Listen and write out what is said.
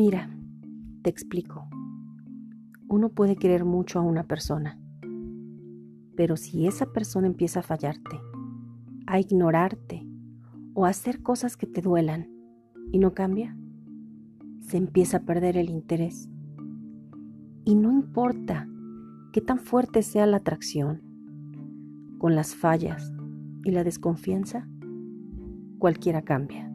Mira, te explico. Uno puede querer mucho a una persona, pero si esa persona empieza a fallarte, a ignorarte o a hacer cosas que te duelan y no cambia, se empieza a perder el interés. Y no importa qué tan fuerte sea la atracción, con las fallas y la desconfianza, cualquiera cambia.